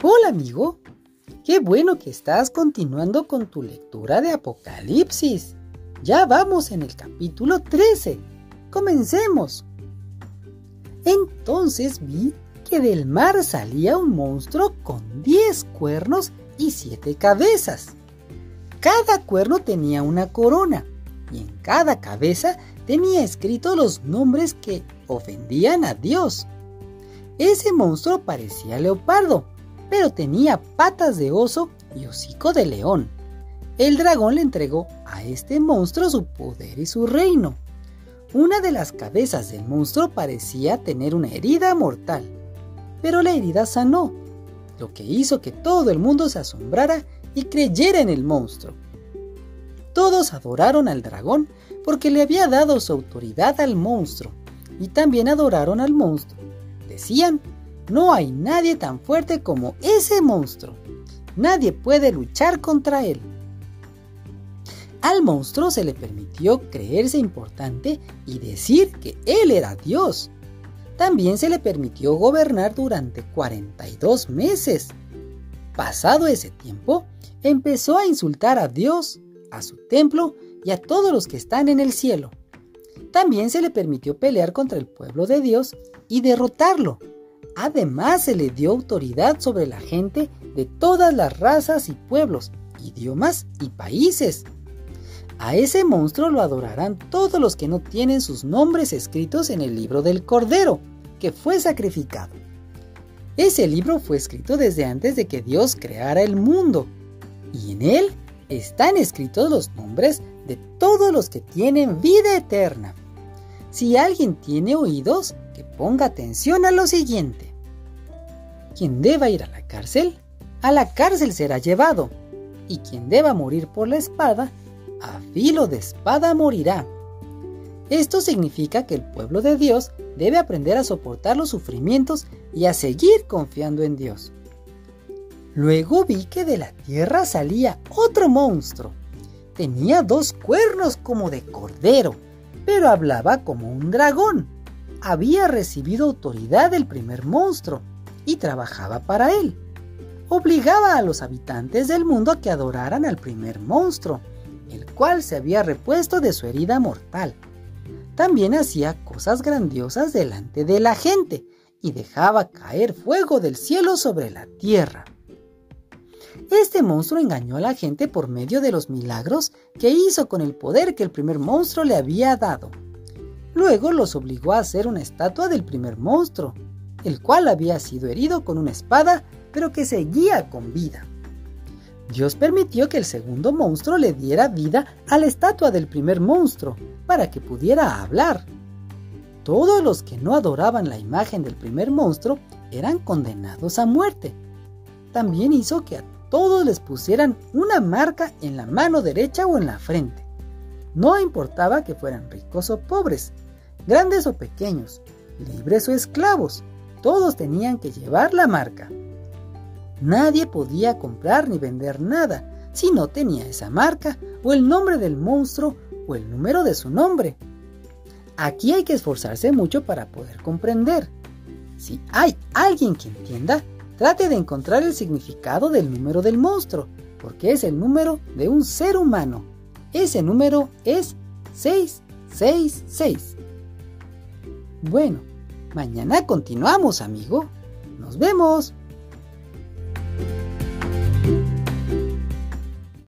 Hola amigo, qué bueno que estás continuando con tu lectura de Apocalipsis. Ya vamos en el capítulo 13. Comencemos. Entonces vi que del mar salía un monstruo con diez cuernos y siete cabezas. Cada cuerno tenía una corona y en cada cabeza tenía escritos los nombres que ofendían a Dios. Ese monstruo parecía leopardo, pero tenía patas de oso y hocico de león. El dragón le entregó a este monstruo su poder y su reino. Una de las cabezas del monstruo parecía tener una herida mortal, pero la herida sanó, lo que hizo que todo el mundo se asombrara y creyera en el monstruo. Todos adoraron al dragón porque le había dado su autoridad al monstruo, y también adoraron al monstruo. Decían, no hay nadie tan fuerte como ese monstruo. Nadie puede luchar contra él. Al monstruo se le permitió creerse importante y decir que él era Dios. También se le permitió gobernar durante 42 meses. Pasado ese tiempo, empezó a insultar a Dios, a su templo y a todos los que están en el cielo. También se le permitió pelear contra el pueblo de Dios y derrotarlo. Además se le dio autoridad sobre la gente de todas las razas y pueblos, idiomas y países. A ese monstruo lo adorarán todos los que no tienen sus nombres escritos en el libro del Cordero, que fue sacrificado. Ese libro fue escrito desde antes de que Dios creara el mundo, y en él están escritos los nombres de todos los que tienen vida eterna. Si alguien tiene oídos, que ponga atención a lo siguiente. Quien deba ir a la cárcel, a la cárcel será llevado, y quien deba morir por la espada, a filo de espada morirá. Esto significa que el pueblo de Dios debe aprender a soportar los sufrimientos y a seguir confiando en Dios. Luego vi que de la tierra salía otro monstruo. Tenía dos cuernos como de cordero, pero hablaba como un dragón. Había recibido autoridad del primer monstruo y trabajaba para él. Obligaba a los habitantes del mundo a que adoraran al primer monstruo el cual se había repuesto de su herida mortal. También hacía cosas grandiosas delante de la gente y dejaba caer fuego del cielo sobre la tierra. Este monstruo engañó a la gente por medio de los milagros que hizo con el poder que el primer monstruo le había dado. Luego los obligó a hacer una estatua del primer monstruo, el cual había sido herido con una espada, pero que seguía con vida. Dios permitió que el segundo monstruo le diera vida a la estatua del primer monstruo para que pudiera hablar. Todos los que no adoraban la imagen del primer monstruo eran condenados a muerte. También hizo que a todos les pusieran una marca en la mano derecha o en la frente. No importaba que fueran ricos o pobres, grandes o pequeños, libres o esclavos, todos tenían que llevar la marca. Nadie podía comprar ni vender nada si no tenía esa marca o el nombre del monstruo o el número de su nombre. Aquí hay que esforzarse mucho para poder comprender. Si hay alguien que entienda, trate de encontrar el significado del número del monstruo, porque es el número de un ser humano. Ese número es 666. Bueno, mañana continuamos, amigo. Nos vemos.